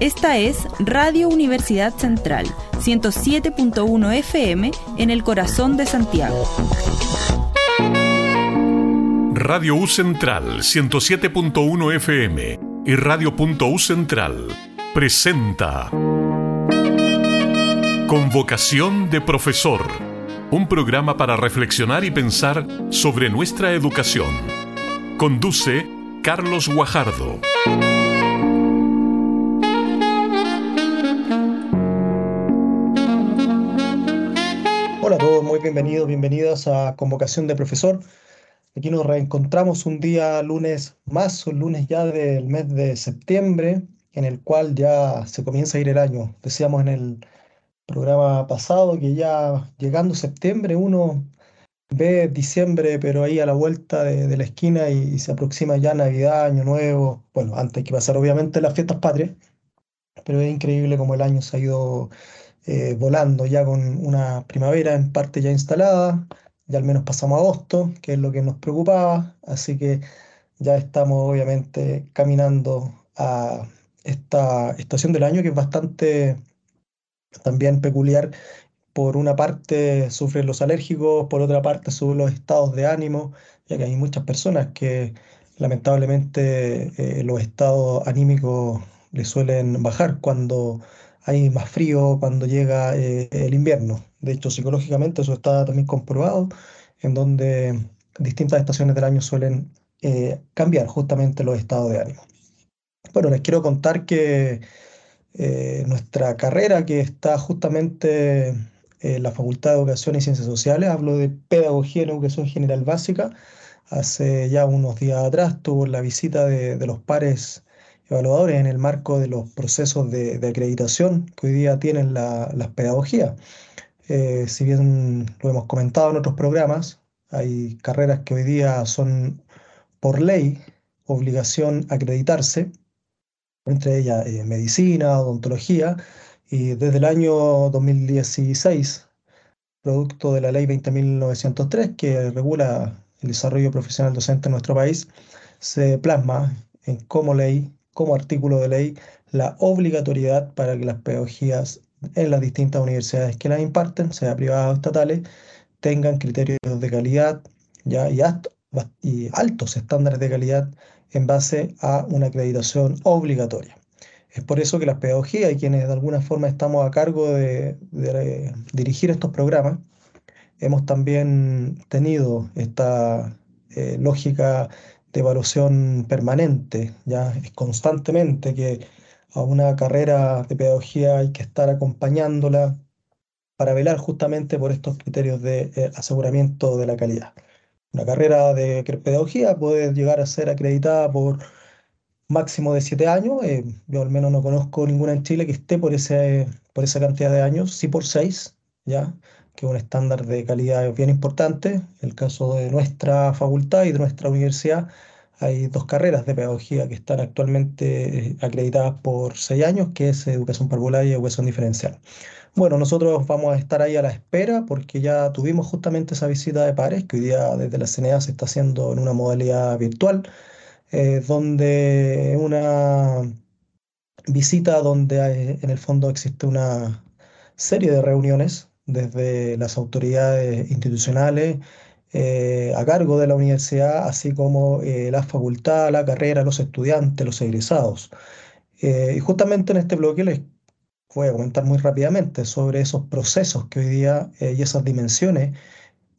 Esta es Radio Universidad Central, 107.1 FM en el corazón de Santiago. Radio U Central, 107.1 FM y Radio.U Central presenta Convocación de Profesor, un programa para reflexionar y pensar sobre nuestra educación. Conduce Carlos Guajardo. Bienvenidos, bienvenidas a Convocación de Profesor. Aquí nos reencontramos un día lunes más, un lunes ya del mes de septiembre, en el cual ya se comienza a ir el año. Decíamos en el programa pasado que ya llegando septiembre uno ve diciembre, pero ahí a la vuelta de, la esquina y, se aproxima ya Navidad, Año Nuevo. Bueno, antes hay que pasar obviamente las fiestas patrias, pero es increíble como el año se ha ido eh, volando ya con una primavera en parte ya instalada, ya al menos pasamos agosto, que es lo que nos preocupaba, así que ya estamos obviamente caminando a esta estación del año que es bastante también peculiar. Por una parte sufren los alérgicos, por otra parte suben los estados de ánimo, ya que hay muchas personas que lamentablemente eh, los estados anímicos les suelen bajar cuando hay más frío cuando llega eh, el invierno. De hecho, psicológicamente eso está también comprobado, en donde distintas estaciones del año suelen eh, cambiar justamente los estados de ánimo. Bueno, les quiero contar que eh, nuestra carrera, que está justamente en la Facultad de Educación y Ciencias Sociales, hablo de Pedagogía en Educación General Básica, hace ya unos días atrás tuvo la visita de, de los pares evaluadores en el marco de los procesos de, acreditación que hoy día tienen las pedagogías. Eh, si bien lo hemos comentado en otros programas, hay carreras que hoy día son por ley obligación acreditarse, entre ellas eh, medicina, odontología, y desde el año 2016, producto de la ley 20.903 que regula el desarrollo profesional docente en nuestro país, se plasma en como ley como artículo de ley la obligatoriedad para que las pedagogías en las distintas universidades que las imparten, sea privadas o estatales, tengan criterios de calidad ¿ya? Y, altos estándares de calidad en base a una acreditación obligatoria. Es por eso que las pedagogías y quienes de alguna forma estamos a cargo de, dirigir estos programas, hemos también tenido esta eh, lógica de evaluación permanente, ya es constantemente que a una carrera de pedagogía hay que estar acompañándola para velar justamente por estos criterios de eh, aseguramiento de la calidad. Una carrera de pedagogía puede llegar a ser acreditada por máximo de siete años. Eh, yo al menos no conozco ninguna en Chile que esté por, ese, por esa cantidad de años, sí por seis, ¿ya? Que es un estándar de calidad bien importante. En el caso de nuestra facultad y de nuestra universidad, hay dos carreras de pedagogía que están actualmente eh, acreditadas por seis años, que es educación parvular y educación diferencial. Bueno, nosotros vamos a estar ahí a la espera porque ya tuvimos justamente esa visita de pares que hoy día desde la CNA se está haciendo en una modalidad virtual, eh, donde una visita donde en el fondo existe una serie de reuniones desde las autoridades institucionales eh, a cargo de la universidad, así como eh, la facultad, la carrera, los estudiantes, los egresados. Eh, y justamente en este bloque les voy a comentar muy rápidamente sobre esos procesos que hoy día y esas dimensiones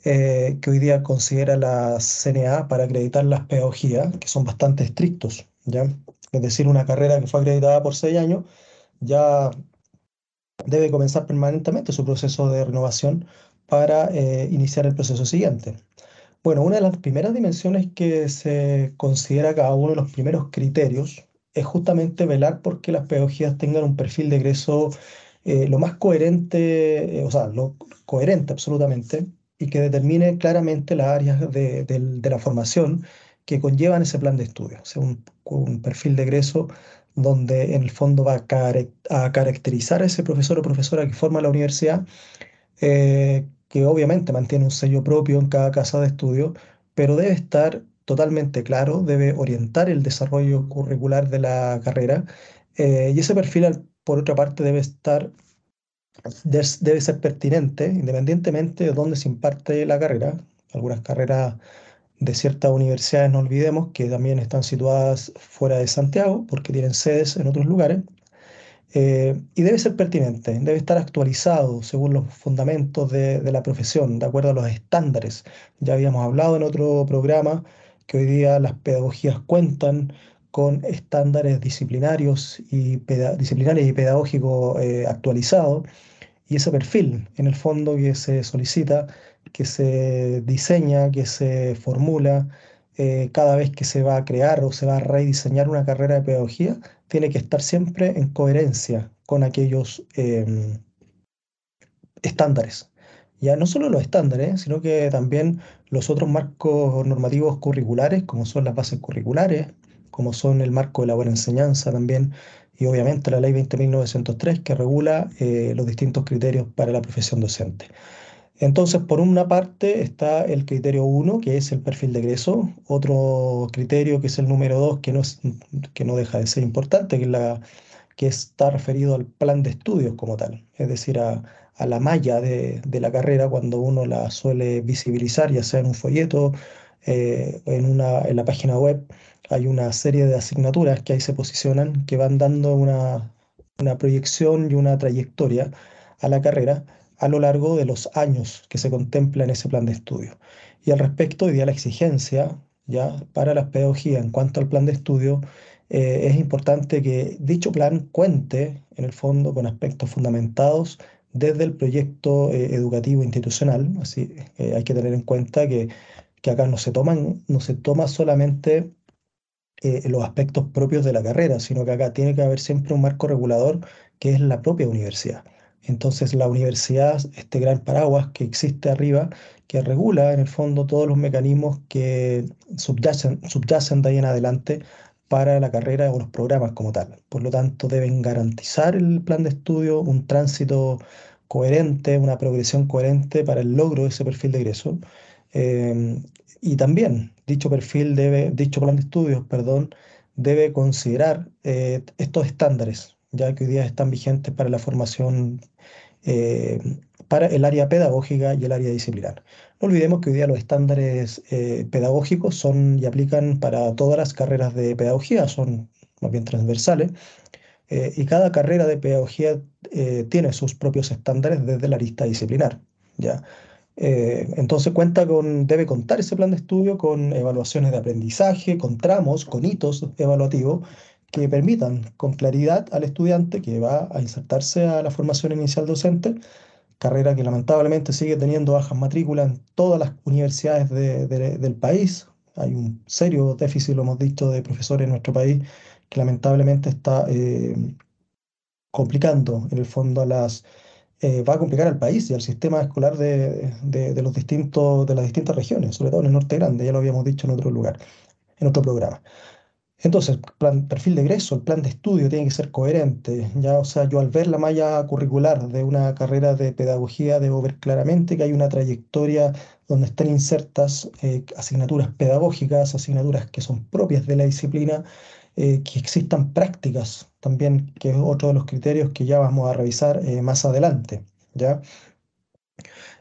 que hoy día considera la CNA para acreditar las pedagogías, que son bastante estrictos. ¿ya? Es decir, una carrera que fue acreditada por seis años ya debe comenzar permanentemente su proceso de renovación para eh, iniciar el proceso siguiente. Bueno, una de las primeras dimensiones que se considera cada uno de los primeros criterios es justamente velar por que las pedagogías tengan un perfil de egreso eh, lo más coherente, eh, o sea, lo coherente absolutamente, y que determine claramente las áreas de, la formación que conllevan ese plan de estudio. O sea, un, un perfil de egreso donde en el fondo va a, caracterizar a ese profesor o profesora que forma la universidad, eh, que obviamente mantiene un sello propio en cada casa de estudio, pero debe estar totalmente claro, debe orientar el desarrollo curricular de la carrera y ese perfil, por otra parte, debe estar debe ser pertinente independientemente de dónde se imparte la carrera. Algunas carreras de ciertas universidades, no olvidemos, que también están situadas fuera de Santiago porque tienen sedes en otros lugares. Eh, y debe ser pertinente, debe estar actualizado según los fundamentos de, de, la profesión, de acuerdo a los estándares. Ya habíamos hablado en otro programa que hoy día las pedagogías cuentan con estándares disciplinarios y, disciplinarios y pedagógicos eh, actualizados. Y ese perfil, en el fondo, que se solicita, que se diseña, que se formula eh, cada vez que se va a crear o se va a rediseñar una carrera de pedagogía, tiene que estar siempre en coherencia con aquellos em, estándares. Ya no solo los estándares, sino que también los otros marcos normativos curriculares, como son las bases curriculares, como son el marco de la buena enseñanza también, y obviamente la ley 20.903 que regula eh, los distintos criterios para la profesión docente. Entonces, por una parte está el criterio 1, que es el perfil de egreso, otro criterio que es el número 2, que no, que no deja de ser importante, que, la, que está referido al plan de estudios como tal, es decir, a, la malla de, de, la carrera cuando uno la suele visibilizar, ya sea en un folleto, eh, en, una, en la página web hay una serie de asignaturas que ahí se posicionan, que van dando una, una proyección y una trayectoria a la carrera a lo largo de los años que se contempla en ese plan de estudio. Y al respecto, hoy día la exigencia ya para la pedagogía en cuanto al plan de estudio, eh, es importante que dicho plan cuente, en el fondo, con aspectos fundamentados desde el proyecto eh, educativo institucional. Así eh, hay que tener en cuenta que, que acá no se, toman, no se toma solamente eh, los aspectos propios de la carrera, sino que acá tiene que haber siempre un marco regulador que es la propia universidad. Entonces la universidad, este gran paraguas que existe arriba, que regula en el fondo todos los mecanismos que subyacen, subyacen de ahí en adelante para la carrera o los programas como tal. Por lo tanto, deben garantizar el plan de estudio, un tránsito coherente, una progresión coherente para el logro de ese perfil de egreso. Eh, y también dicho perfil debe, dicho plan de estudios, perdón, debe considerar eh, estos estándares, ya que hoy día están vigentes para la formación eh, para el área pedagógica y el área disciplinar. No olvidemos que hoy día los estándares eh, pedagógicos son y aplican para todas las carreras de pedagogía, son más bien transversales, y cada carrera de pedagogía tiene sus propios estándares desde la lista disciplinar. ¿ya? Eh, entonces cuenta con, debe contar ese plan de estudio con evaluaciones de aprendizaje, con tramos, con hitos evaluativos que permitan con claridad al estudiante que va a insertarse a la formación inicial docente, carrera que lamentablemente sigue teniendo bajas matrículas en todas las universidades del país. Hay un serio déficit, lo hemos dicho, de profesores en nuestro país que lamentablemente está eh, complicando en el fondo a las eh, va a complicar al país y al sistema escolar de, de, los distintos, de las distintas regiones, sobre todo en el norte grande, ya lo habíamos dicho en otro lugar, en otro programa. Entonces, plan, perfil de egreso, el plan de estudio tiene que ser coherente. Ya, o sea, yo al ver la malla curricular de una carrera de pedagogía debo ver claramente que hay una trayectoria donde están insertas eh, asignaturas pedagógicas, asignaturas que son propias de la disciplina, eh, que existan prácticas también, que es otro de los criterios que ya vamos a revisar eh, más adelante. ¿ya?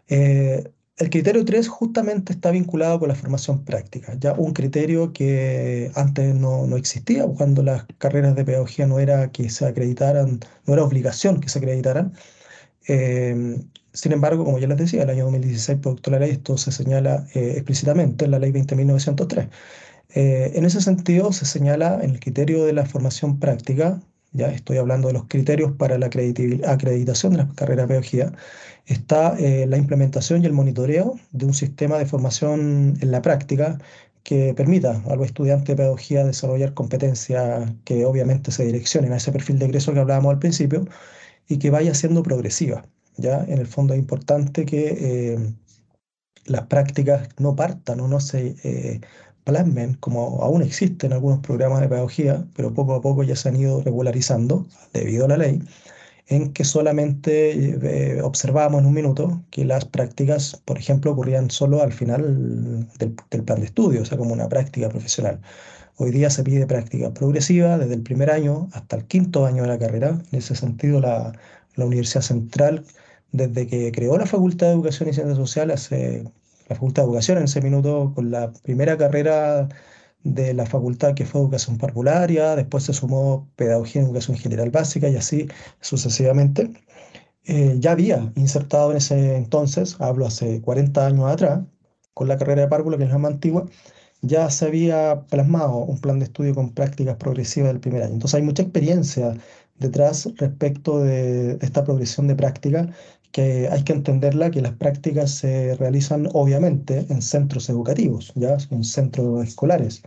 Eh, el criterio 3 justamente está vinculado con la formación práctica, ya un criterio que antes no, no, existía, cuando las carreras de pedagogía no era que se acreditaran, no era obligación que se acreditaran. sin embargo, como ya les decía, el año 2016, producto de la ley, esto se señala explícitamente en la ley 20.903. Eh, en ese sentido, se señala en el criterio de la formación práctica, ya estoy hablando de los criterios para la acreditación de la carrera de pedagogía, está eh, la implementación y el monitoreo de un sistema de formación en la práctica que permita a los estudiantes de pedagogía desarrollar competencias que obviamente se direccionen a ese perfil de egreso que hablábamos al principio y que vaya siendo progresiva. ¿ya? En el fondo es importante que eh, las prácticas no partan o no se plasmen, como aún existen algunos programas de pedagogía, pero poco a poco ya se han ido regularizando debido a la ley, en que solamente eh, observábamos en un minuto que las prácticas, por ejemplo, ocurrían solo al final del, plan de estudio, o sea, como una práctica profesional. Hoy día se pide práctica progresiva desde el primer año hasta el quinto año de la carrera. En ese sentido, la, Universidad Central, desde que creó la Facultad de Educación y Ciencias Sociales, la Facultad de Educación en ese minuto, con la primera carrera de la facultad que fue Educación Parvularia, después se sumó Pedagogía en Educación General Básica y así sucesivamente. Eh, ya había insertado en ese entonces, hablo hace 40 años atrás, con la carrera de párvulo, que es la más antigua, ya se había plasmado un plan de estudio con prácticas progresivas del primer año. Entonces hay mucha experiencia detrás respecto de esta progresión de práctica que hay que entenderla que las prácticas se realizan obviamente en centros educativos, ya en centros escolares.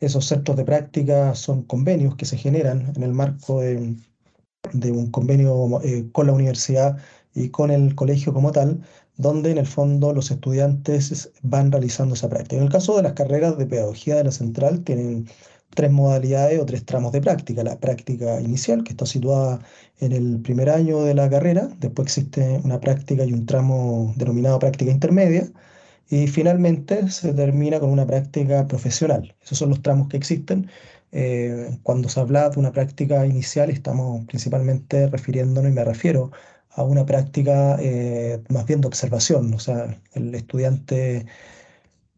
Esos centros de práctica son convenios que se generan en el marco de, un convenio eh, con la universidad y con el colegio como tal, donde en el fondo los estudiantes van realizando esa práctica. En el caso de las carreras de pedagogía de la central, tienen tres modalidades o tres tramos de práctica. La práctica inicial, que está situada en el primer año de la carrera, después existe una práctica y un tramo denominado práctica intermedia, y finalmente se termina con una práctica profesional. Esos son los tramos que existen. Eh, cuando se habla de una práctica inicial, estamos principalmente refiriéndonos, y me refiero a una práctica eh, más bien de observación, o sea, el estudiante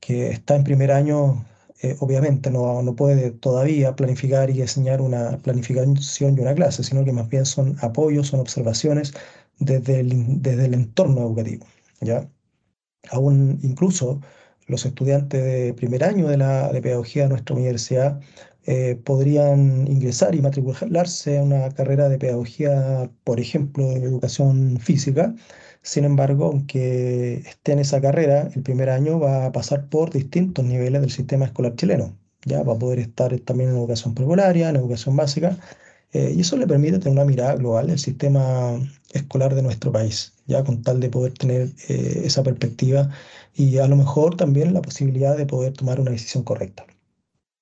que está en primer año eh, obviamente no, no, puede todavía planificar y diseñar una planificación y una clase, sino que más bien son apoyos, son observaciones desde el, desde el entorno educativo. ¿ya? Aún incluso los estudiantes de primer año de la de pedagogía de nuestra universidad eh, podrían ingresar y matricularse a una carrera de pedagogía, por ejemplo, de educación física, sin embargo, aunque esté en esa carrera, el primer año va a pasar por distintos niveles del sistema escolar chileno. Ya va a poder estar también en educación prepararia, en educación básica, eh, y eso le permite tener una mirada global del sistema escolar de nuestro país, ya con tal de poder tener eh, esa perspectiva y a lo mejor también la posibilidad de poder tomar una decisión correcta.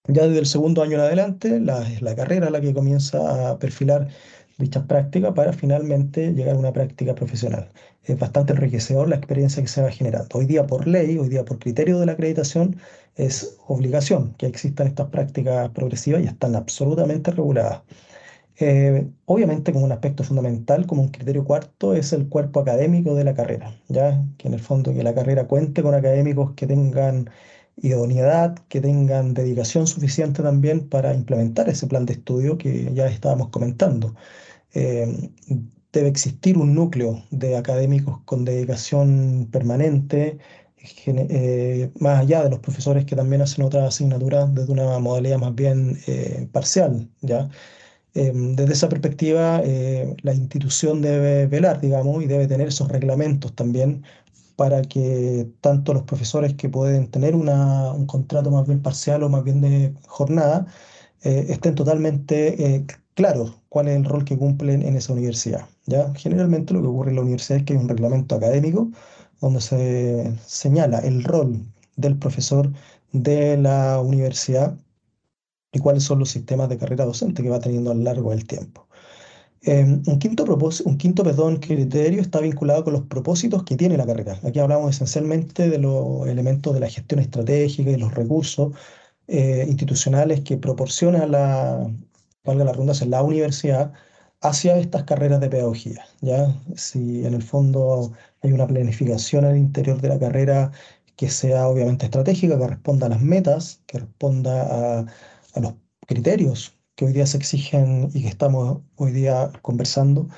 Ya desde el segundo año en adelante, la, la carrera la que comienza a perfilar dichas prácticas para finalmente llegar a una práctica profesional. Es bastante enriquecedor la experiencia que se va generando. Hoy día por ley, hoy día por criterio de la acreditación, es obligación que existan estas prácticas progresivas y están absolutamente reguladas. Eh, obviamente como un aspecto fundamental, como un criterio cuarto, es el cuerpo académico de la carrera, ¿ya? que en el fondo que la carrera cuente con académicos que tengan idoneidad, que tengan dedicación suficiente también para implementar ese plan de estudio que ya estábamos comentando. Eh, debe existir un núcleo de académicos con dedicación permanente, eh, más allá de los profesores que también hacen otras asignaturas desde una modalidad más bien eh, parcial. ¿ya? desde esa perspectiva, la institución debe velar, digamos, y debe tener esos reglamentos también para que tanto los profesores que pueden tener un contrato más bien parcial o más bien de jornada eh, estén totalmente eh, claros cuál es el rol que cumplen en esa universidad. ¿ya? Generalmente lo que ocurre en la universidad es que hay un reglamento académico donde se señala el rol del profesor de la universidad y cuáles son los sistemas de carrera docente que va teniendo a lo largo del tiempo. Em, un quinto, un quinto perdón, criterio está vinculado con los propósitos que tiene la carrera. Aquí hablamos esencialmente de los elementos de la gestión estratégica y los recursos eh, institucionales que proporciona la, valga la redundancia, la universidad hacia estas carreras de pedagogía. ¿ya? Si en el fondo hay una planificación al interior de la carrera que sea obviamente estratégica, que responda a las metas, que responda a, a los criterios que hoy día se exigen y que estamos hoy día conversando,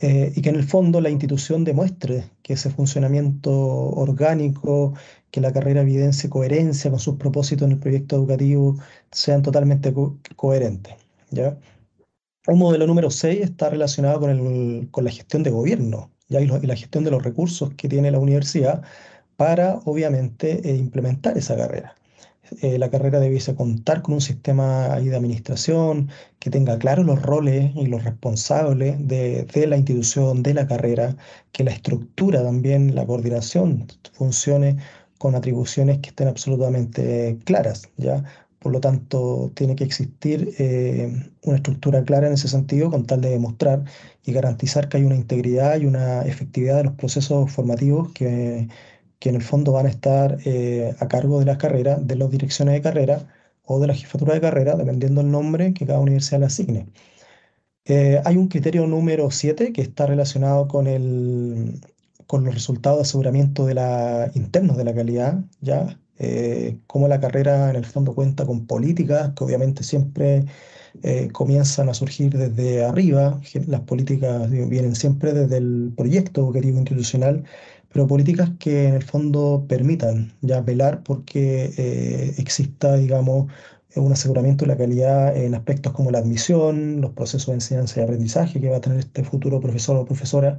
eh, y que en el fondo la institución demuestre que ese funcionamiento orgánico, que la carrera evidencie coherencia con sus propósitos en el proyecto educativo, sean totalmente coherentes. Un modelo número 6 está relacionado con, el, con la gestión de gobierno ¿ya? Y, la gestión de los recursos que tiene la universidad para, obviamente, eh, implementar esa carrera. Eh, la carrera debiese contar con un sistema de administración que tenga claros los roles y los responsables de, la institución, de la carrera, que la estructura también, la coordinación funcione con atribuciones que estén absolutamente claras, ¿ya? Por lo tanto, tiene que existir eh, una estructura clara en ese sentido con tal de demostrar y garantizar que hay una integridad y una efectividad de los procesos formativos que que en el fondo van a estar eh, a cargo de las carreras, de las direcciones de carrera, o de la jefatura de carrera, dependiendo del nombre que cada universidad le asigne. Eh, hay un criterio número 7 que está relacionado con, el, con los resultados de aseguramiento de la, internos de la calidad, ¿ya? Eh, cómo la carrera en el fondo cuenta con políticas que obviamente siempre eh, comienzan a surgir desde arriba, las políticas vienen siempre desde el proyecto educativo institucional, pero políticas que en el fondo permitan ya velar porque eh, exista, digamos, un aseguramiento de la calidad en aspectos como la admisión, los procesos de enseñanza y aprendizaje que va a tener este futuro profesor o profesora,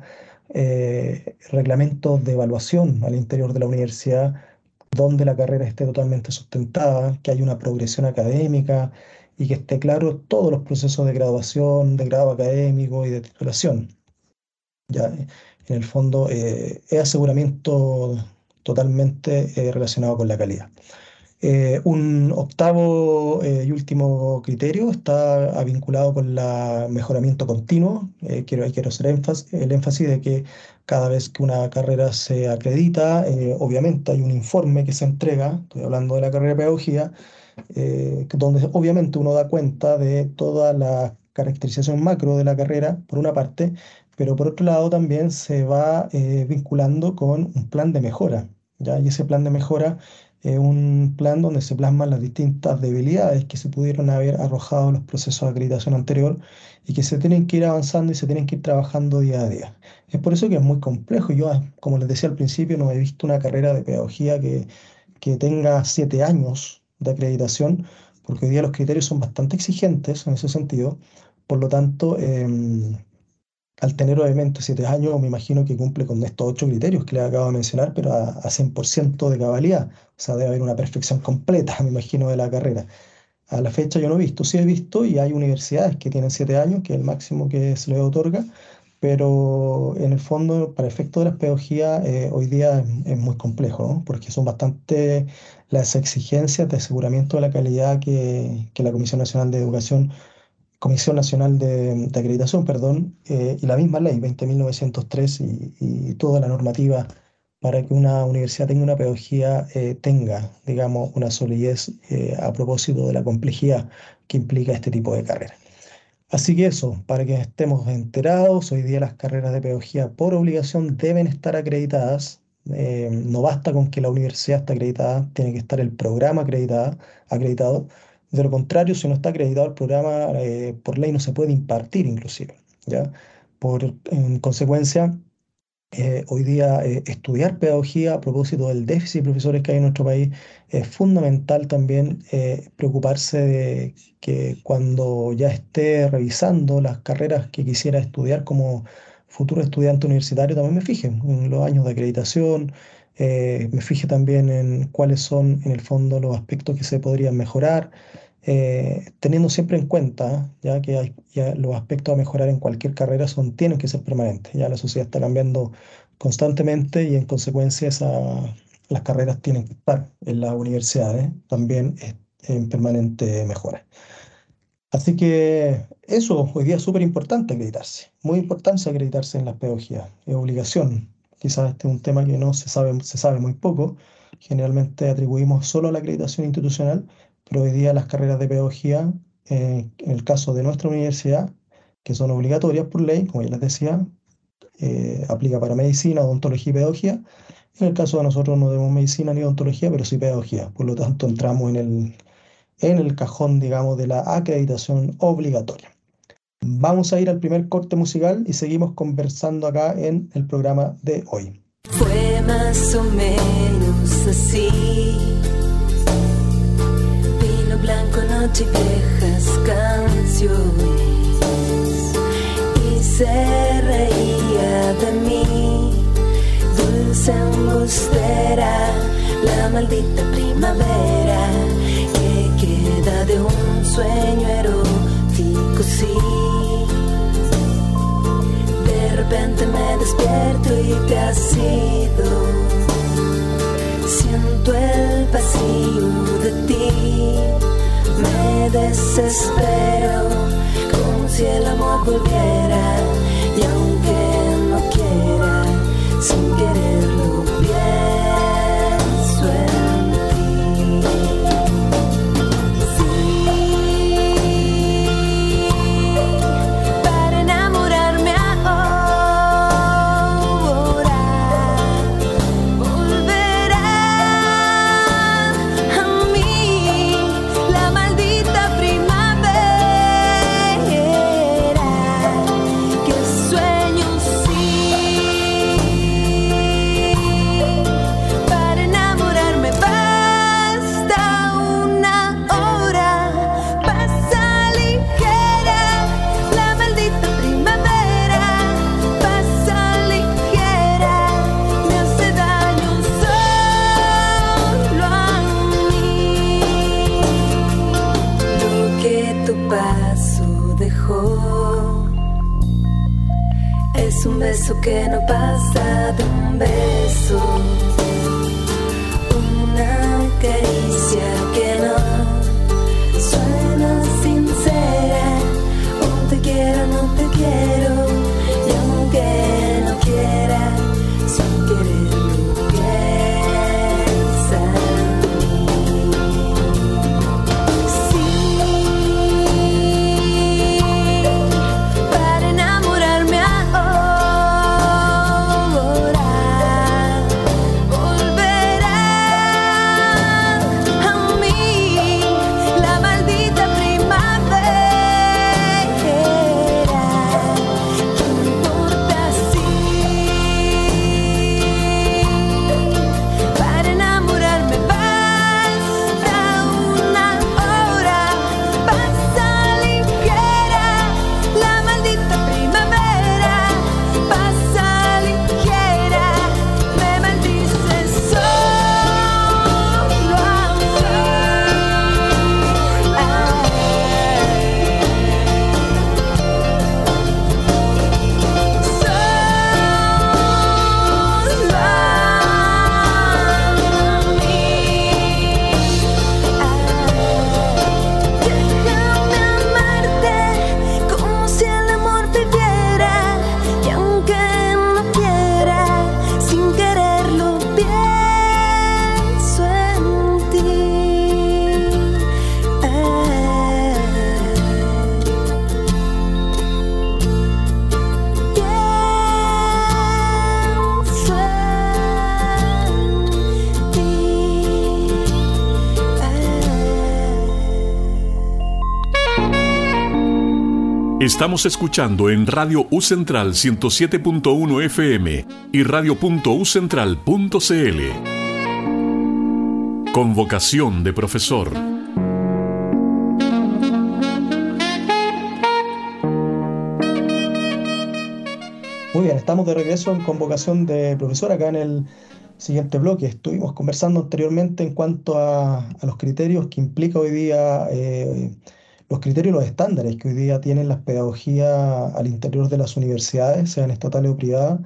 eh, reglamentos de evaluación al interior de la universidad, donde la carrera esté totalmente sustentada, que haya una progresión académica y que esté claro todos los procesos de graduación, de grado académico y de titulación. Ya, en el fondo eh, es aseguramiento totalmente eh, relacionado con la calidad. Eh, un octavo y último criterio está vinculado con el mejoramiento continuo. quiero, quiero hacer énfasis, el énfasis de que cada vez que una carrera se acredita, obviamente hay un informe que se entrega, estoy hablando de la carrera de pedagogía, donde obviamente uno da cuenta de toda la caracterización macro de la carrera, por una parte, pero por otro lado también se va eh, vinculando con un plan de mejora, ¿ya? Y ese plan de mejora es un plan donde se plasman las distintas debilidades que se pudieron haber arrojado en los procesos de acreditación anterior y que se tienen que ir avanzando y se tienen que ir trabajando día a día. Es por eso que es muy complejo. Yo, como les decía al principio, no he visto una carrera de pedagogía que, que tenga siete años de acreditación, porque hoy día los criterios son bastante exigentes en ese sentido. Por lo tanto, em, al tener obviamente siete años, me imagino que cumple con estos ocho criterios que le acabo de mencionar, pero a, a 100% de cabalidad. O sea, debe haber una perfección completa, me imagino, de la carrera. A la fecha yo no he visto, sí he visto y hay universidades que tienen siete años, que es el máximo que se les otorga, pero en el fondo, para efecto de la pedagogía, eh, hoy día es, muy complejo, porque son bastante las exigencias de aseguramiento de la calidad que la Comisión Nacional de Educación Comisión Nacional de, Acreditación, perdón, eh, y la misma ley 20.903 y, toda la normativa para que una universidad tenga una pedagogía eh, tenga, digamos, una solidez eh, a propósito de la complejidad que implica este tipo de carrera. Así que eso, para que estemos enterados, hoy día las carreras de pedagogía por obligación deben estar acreditadas. no basta con que la universidad esté acreditada, tiene que estar el programa acreditada, acreditado de lo contrario, si no está acreditado el programa, eh, por ley no se puede impartir inclusive. ¿ya? Por, en consecuencia, eh, hoy día eh, estudiar pedagogía a propósito del déficit de profesores que hay en nuestro país es fundamental también preocuparse de que cuando ya esté revisando las carreras que quisiera estudiar como futuro estudiante universitario, también me fije en los años de acreditación, me fije también en cuáles son en el fondo los aspectos que se podrían mejorar. Eh, teniendo siempre en cuenta ya que hay, los aspectos a mejorar en cualquier carrera son, tienen que ser permanentes. Ya la sociedad está cambiando constantemente y en consecuencia las carreras tienen que estar en las universidades también en permanente mejora. Así que eso hoy día es súper importante acreditarse, muy importante acreditarse en la pedagogía, es obligación. Quizás este es un tema que no se sabe, se sabe muy poco, generalmente atribuimos solo a la acreditación institucional, pero hoy día las carreras de pedagogía, eh, en el caso de nuestra universidad, que son obligatorias por ley, como ya les decía, eh, aplica para medicina, odontología y pedagogía. En el caso de nosotros no tenemos medicina ni odontología, pero sí pedagogía. Por lo tanto, entramos en el, en el cajón, digamos, de la acreditación obligatoria. Vamos a ir al primer corte musical y seguimos conversando acá en el programa de hoy. Fue más o menos así blanco, noche viejas canciones. Y se reía de mí, dulce embustera, la maldita primavera que queda de un sueño erótico, sí. De repente me despierto y te has ido siento el vacío de ti. Me desespero como si el amor volviera y aunque no quiera, sin quererlo paso dejó. Es un beso que no pasa de un beso, una caricia que no suena sincera. Un te quiero, no te quiero, Estamos escuchando en Radio U Central 107.1 FM y radio.ucentral.cl. Convocación de profesor. Muy bien, estamos de regreso en convocación de profesor acá en el siguiente bloque. Estuvimos conversando anteriormente en cuanto a, los criterios que implica hoy día, eh, los criterios los estándares que hoy día tienen las pedagogías al interior de las universidades, sean estatales o privadas,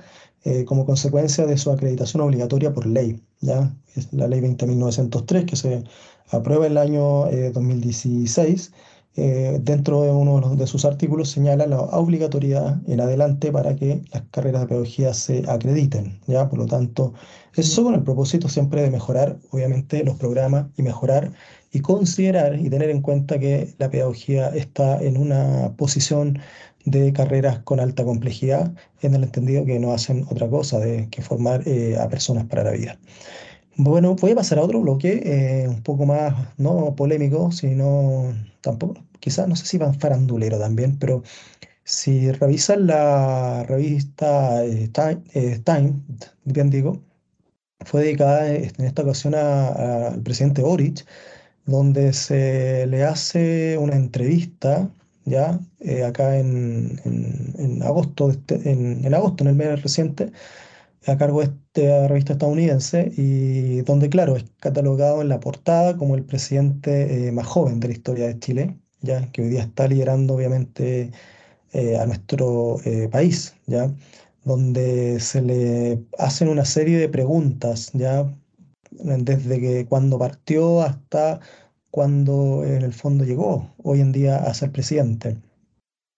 eh, como consecuencia de su acreditación obligatoria por ley, ¿ya? Es la ley 20.903 que se aprueba el año eh, 2016 eh, dentro de uno de sus artículos señala la obligatoriedad en adelante para que las carreras de pedagogía se acrediten, ¿ya? Por lo tanto, eso con el propósito siempre de mejorar, obviamente, los programas y mejorar y considerar y tener en cuenta que la pedagogía está en una posición de carreras con alta complejidad, en el entendido que no hacen otra cosa de que formar eh, a personas para la vida. Bueno, voy a pasar a otro bloque, eh, un poco más, no polémico, sino tampoco, quizás no sé si van farandulero también, pero si revisan la revista eh, Time, bien digo, fue dedicada en esta ocasión al presidente Boric, donde se le hace una entrevista, ya, eh, acá en, en- en agosto, este- en, en agosto, en el mes reciente, a cargo de esta revista estadounidense y donde, claro, es catalogado en la portada como el presidente eh, más joven de la historia de Chile, ya que hoy día está liderando obviamente eh, a nuestro eh, país, ya, donde se le hacen una serie de preguntas, ya, desde que cuando partió hasta cuando en el fondo llegó hoy en día a ser presidente.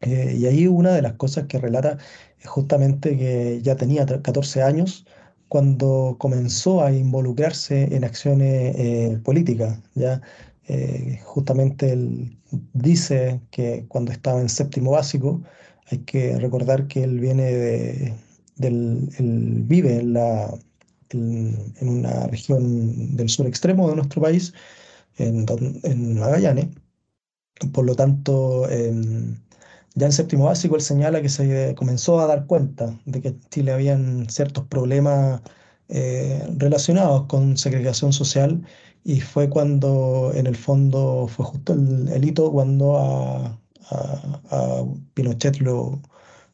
Eh, y ahí una de las cosas que relata es justamente que ya tenía tre- 14 años cuando comenzó a involucrarse en acciones eh, políticas. ¿ya? Eh, justamente él dice que cuando estaba en séptimo básico, hay que recordar que él viene de, del, él vive en la, en, una región del sur extremo de nuestro país, en, en Magallanes. Por lo tanto, em, ya en séptimo básico él señala que se comenzó a dar cuenta de que en Chile habían ciertos problemas eh, relacionados con segregación social y fue cuando en el fondo fue justo el, el hito cuando a, a- a Pinochet lo,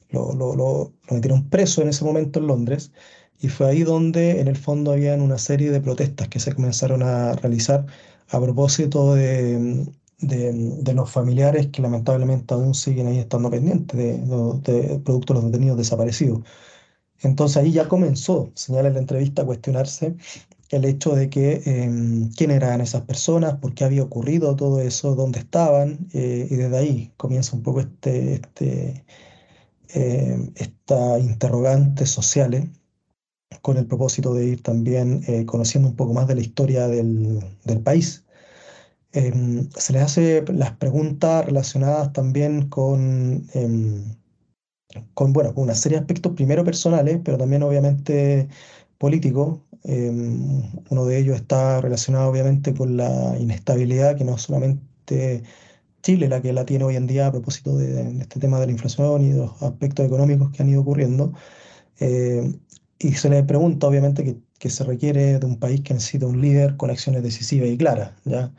lo- lo- lo metieron preso en ese momento en Londres y fue ahí donde en el fondo habían una serie de protestas que se comenzaron a realizar a propósito de, de, los familiares que lamentablemente aún siguen ahí estando pendientes de, de, producto de los detenidos desaparecidos. Entonces ahí ya comenzó, señala la entrevista, a cuestionarse el hecho de que em, quién eran esas personas, por qué había ocurrido todo eso, dónde estaban, eh, y desde ahí comienza un poco este, este, em, esta interrogantes sociales con el propósito de ir también eh, conociendo un poco más de la historia del, del país. Em, se les hace las preguntas relacionadas también con, con, bueno, con una serie de aspectos, primero personales, pero también obviamente políticos, Em, uno de ellos está relacionado obviamente con la inestabilidad que no solamente Chile la que la tiene hoy en día a propósito de, este tema de la inflación y de los aspectos económicos que han ido ocurriendo. Eh, y se le pregunta obviamente que, que, se requiere de un país que necesita un líder con acciones decisivas y claras. ¿ya?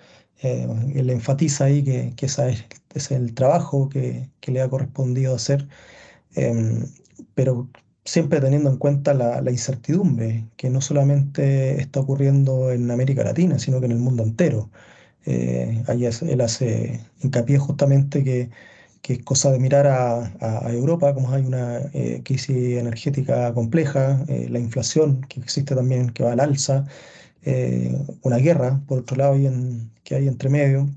Eh, él enfatiza ahí que, que ese es, es, el trabajo que, que, le ha correspondido hacer, eh, pero siempre teniendo en cuenta la, incertidumbre que no solamente está ocurriendo en América Latina, sino que en el mundo entero. Eh, ahí él hace hincapié justamente que, es cosa de mirar a, Europa, como hay una eh, crisis energética compleja, eh, la inflación que existe también, que va al alza, una guerra, por otro lado, que hay entre medio,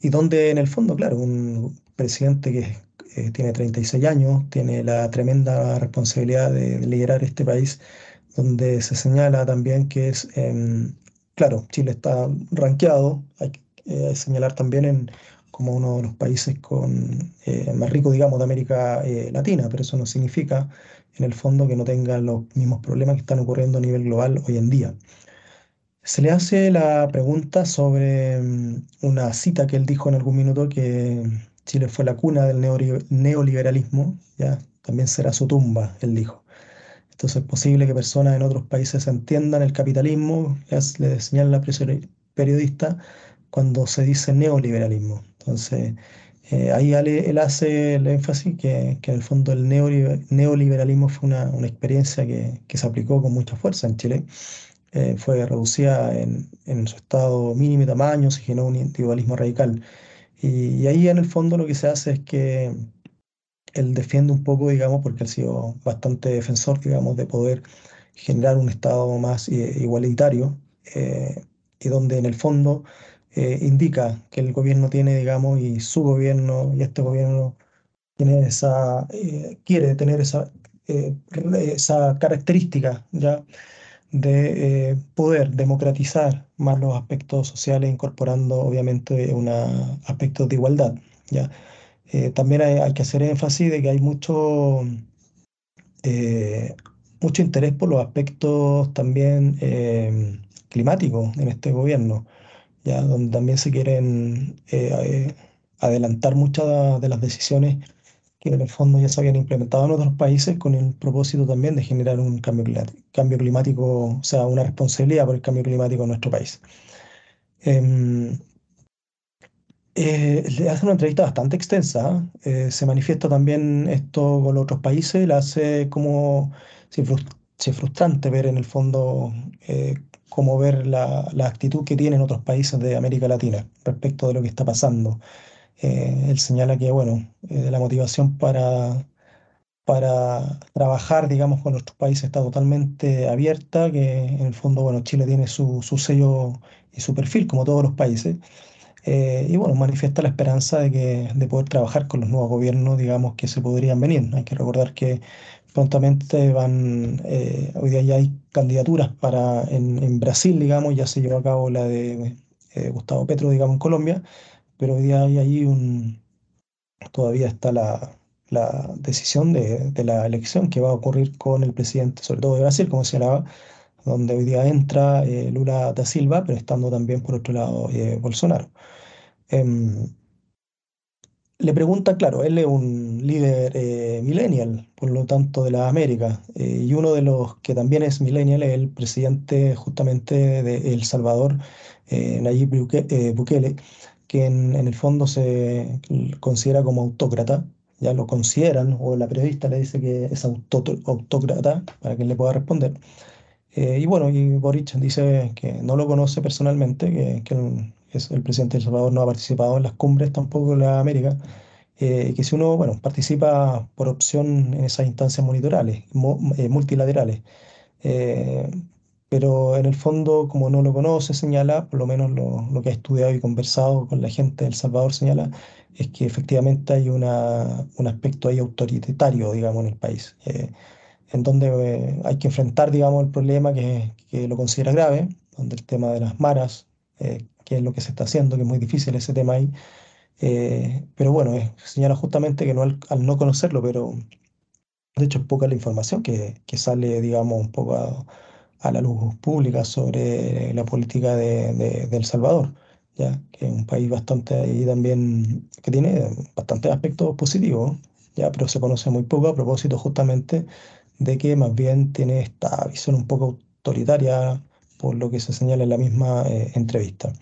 y donde en el fondo, claro, un presidente que eh, tiene 36 años, tiene la tremenda responsabilidad de, liderar este país, donde se señala también que es, em, claro, Chile está rankeado, hay que eh, señalar también en, como uno de los países con, eh, más ricos, digamos, de América Latina, pero eso no significa en el fondo que no tenga los mismos problemas que están ocurriendo a nivel global hoy en día. Se le hace la pregunta sobre em, una cita que él dijo en algún minuto que Chile fue la cuna del neoliberalismo, ya también será su tumba, él dijo. Entonces es posible que personas en otros países entiendan el capitalismo, le señala la periodista, cuando se dice neoliberalismo. Entonces eh, ahí él hace el énfasis que, que, en el fondo el neoliberalismo fue una, una experiencia que, que, se aplicó con mucha fuerza en Chile. Eh, fue reducida en, en, su estado mínimo y tamaño, se generó un individualismo radical. Y, ahí en el fondo lo que se hace es que él defiende un poco, digamos, porque ha sido bastante defensor, digamos, de poder generar un Estado más eh, igualitario eh, y donde en el fondo eh, indica que el gobierno tiene, digamos, y su gobierno y este gobierno tiene esa, quiere tener esa, esa característica, ¿ya? de eh, poder democratizar más los aspectos sociales, incorporando obviamente un aspectos de igualdad. ¿ya? Eh, también hay, que hacer énfasis de que hay mucho, eh, mucho interés por los aspectos también climáticos en este gobierno, ¿ya? donde también se quieren adelantar muchas de las decisiones que en el fondo ya se habían implementado en otros países con el propósito también de generar un cambio climático, cambio climático o sea, una responsabilidad por el cambio climático en nuestro país. Em, eh, le hace una entrevista bastante extensa, ¿eh? Eh, se manifiesta también esto con los otros países, le hace como, si frustrante ver en el fondo cómo ver la, la, actitud que tienen otros países de América Latina respecto de lo que está pasando. Eh, él señala que, bueno, eh, la motivación para, para trabajar, digamos, con nuestros países está totalmente abierta, que en el fondo, bueno, Chile tiene su, su sello y su perfil, como todos los países. Eh, y bueno, manifiesta la esperanza de, que, de poder trabajar con los nuevos gobiernos, digamos, que se podrían venir. Hay que recordar que prontamente van, hoy día ya hay candidaturas para, en, en, Brasil, digamos, ya se llevó a cabo la de Gustavo Petro, digamos, en Colombia, pero hoy día hay ahí un, todavía está la, la decisión de, de, la elección que va a ocurrir con el presidente, sobre todo de Brasil, como señalaba, donde hoy día entra eh, Lula da Silva, pero estando también por otro lado eh, Bolsonaro. Le pregunta, claro, él es un líder eh, millennial, por lo tanto, de la América, y uno de los que también es millennial es el presidente justamente de El Salvador, Nayib Bukele, que en, el fondo se considera como autócrata, ya lo consideran, o la periodista le dice que es autócrata, para que le pueda responder. Eh, y bueno, y Boric dice que no lo conoce personalmente, que, es, el presidente de El Salvador no ha participado en las cumbres tampoco de la América, eh, que si uno, bueno, participa por opción en esas instancias monitorales, eh, multilaterales, eh, pero en el fondo, como no lo conoce, señala, por lo menos lo, lo, que ha estudiado y conversado con la gente de El Salvador, señala, es que efectivamente hay una, un aspecto ahí autoritario, digamos, en el país, en donde hay que enfrentar, digamos, el problema que, que, lo considera grave, donde el tema de las maras, que es lo que se está haciendo, que es muy difícil ese tema ahí, eh, pero bueno, señala justamente que no al, no conocerlo, pero de hecho es poca la información que, que sale, digamos, un poco a, a, la luz pública sobre la política de, de, El Salvador, ya que es un país bastante ahí también que tiene bastantes aspectos positivos, ya, pero se conoce muy poco a propósito justamente de que más bien tiene esta visión un poco autoritaria por lo que se señala en la misma eh, entrevista.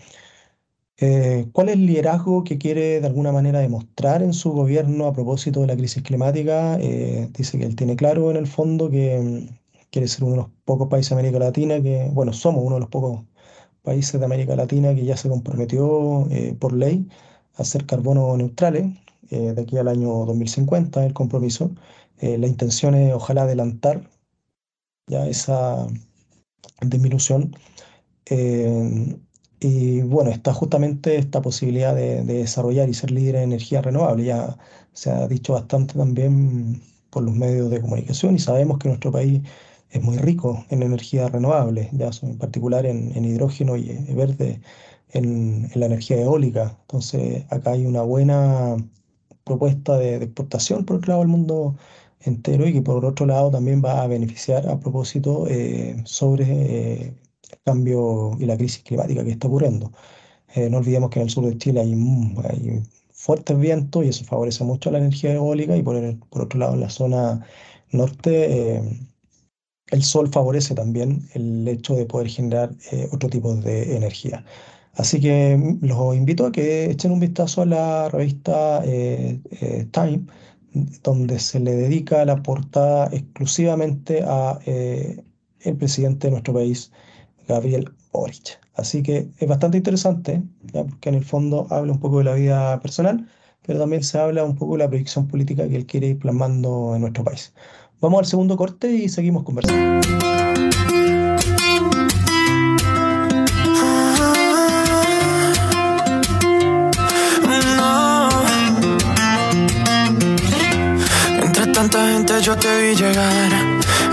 Eh, ¿cuál es el liderazgo que quiere de alguna manera demostrar en su gobierno a propósito de la crisis climática? Eh, dice que él tiene claro en el fondo que mm, quiere ser uno de los pocos países de América Latina que, bueno, somos uno de los pocos países de América Latina que ya se comprometió eh, por ley a ser carbono neutrales de aquí al año 2050, el compromiso. la intención es ojalá adelantar ya esa disminución. Y bueno, está justamente esta posibilidad de, desarrollar y ser líder en energía renovable. Ya se ha dicho bastante también por los medios de comunicación y sabemos que nuestro país es muy rico en energía renovable, ya en particular en, hidrógeno y verde, en, la energía eólica. Entonces acá hay una buena propuesta de, exportación por el lado del mundo entero y que por otro lado también va a beneficiar a propósito eh, sobre eh, cambio y la crisis climática que está ocurriendo. Eh, no olvidemos que en el sur de Chile hay, hay, fuertes vientos y eso favorece mucho la energía eólica y por, por otro lado en la zona norte eh, el sol favorece también el hecho de poder generar eh, otro tipo de energía. Así que mm, los invito a que echen un vistazo a la revista Time, donde se le dedica la portada exclusivamente a el presidente de nuestro país, Gabriel Boric. Así que es bastante interesante, porque en el fondo habla un poco de la vida personal, pero también se habla un poco de la proyección política que él quiere ir plasmando en nuestro país. Vamos al segundo corte y seguimos conversando. Yo te vi llegar,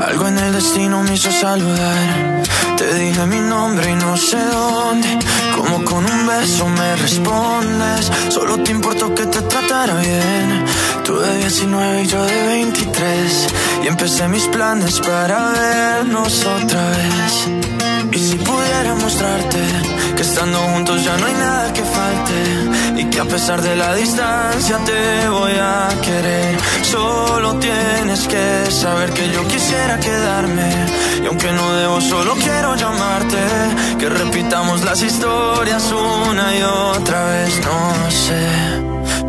algo en el destino me hizo saludar. Te dije mi nombre y no sé dónde. Como con un beso me respondes. Solo te importó que te tratara bien. Tú de 19 y yo de 23. Y empecé mis planes para vernos otra vez. Y si pudiera mostrarte que estando juntos Y que a pesar de la distancia te voy a querer. Solo tienes que saber que yo quisiera quedarme. Y aunque no debo, solo quiero llamarte, que repitamos las historias una y otra vez. No sé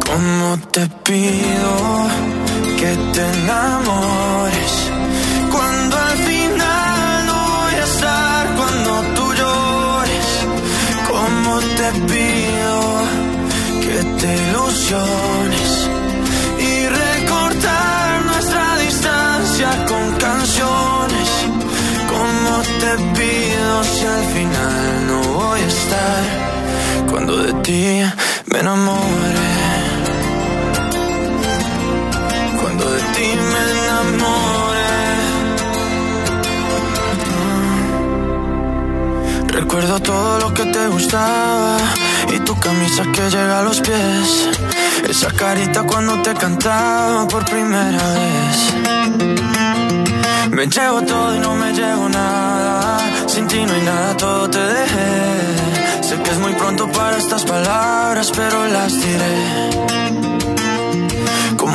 cómo te pido que te enamores cuando al final no voy a estar cuando tú llores. Cómo te pido y recortar nuestra distancia con canciones ¿Cómo te pido si al final no voy a estar cuando de ti me enamore? Cuando de ti me enamore. Recuerdo todo lo que te gustaba y tu camisa que llega a los pies. Esa carita cuando te cantaba por primera vez. Me llevo todo y no me llevo nada. Sin ti no hay nada, todo te dejé. Sé que es muy pronto para estas palabras, pero las diré.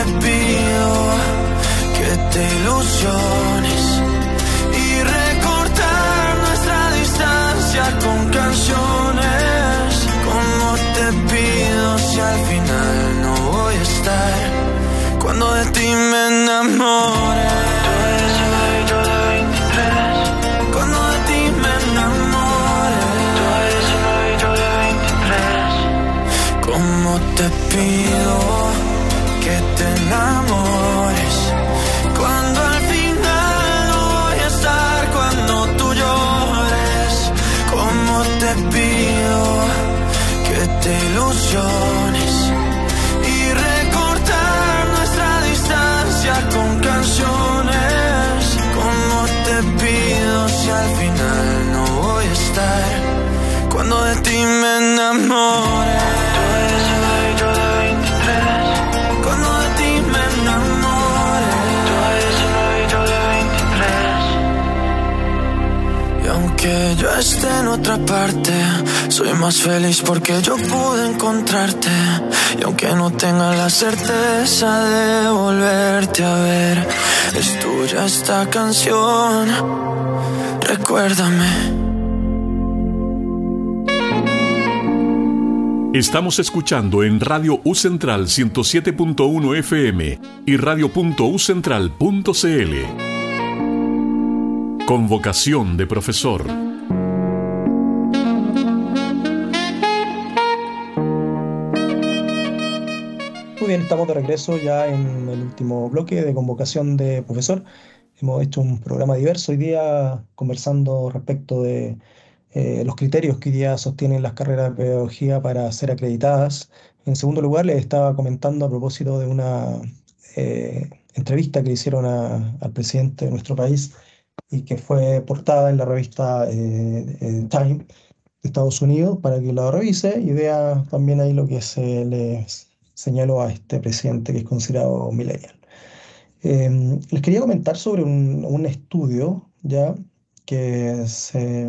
Te pido que te ilusiones y recortar nuestra distancia con canciones. Como te pido si al final no voy a estar, cuando de ti me enamore. Cuando de ti me enamore Como te pido esté en otra parte, soy más feliz porque yo pude encontrarte. Y aunque no tenga la certeza de volverte a ver, es tuya esta canción. Recuérdame. Estamos escuchando en Radio U Central 107.1 FM y radio.ucentral.cl. Convocación de profesor. Estamos de regreso ya en el último bloque de convocación de profesor. Hemos hecho un programa diverso hoy día conversando respecto de eh, los criterios que hoy día sostienen las carreras de pedagogía para ser acreditadas. En segundo lugar, les estaba comentando a propósito de una eh, entrevista que hicieron a- al presidente de nuestro país y que fue portada en la revista eh, Time de Estados Unidos para que la revise y vea también ahí lo que se le señaló a este presidente que es considerado millennial. Eh, les quería comentar sobre un, un estudio ya que, se,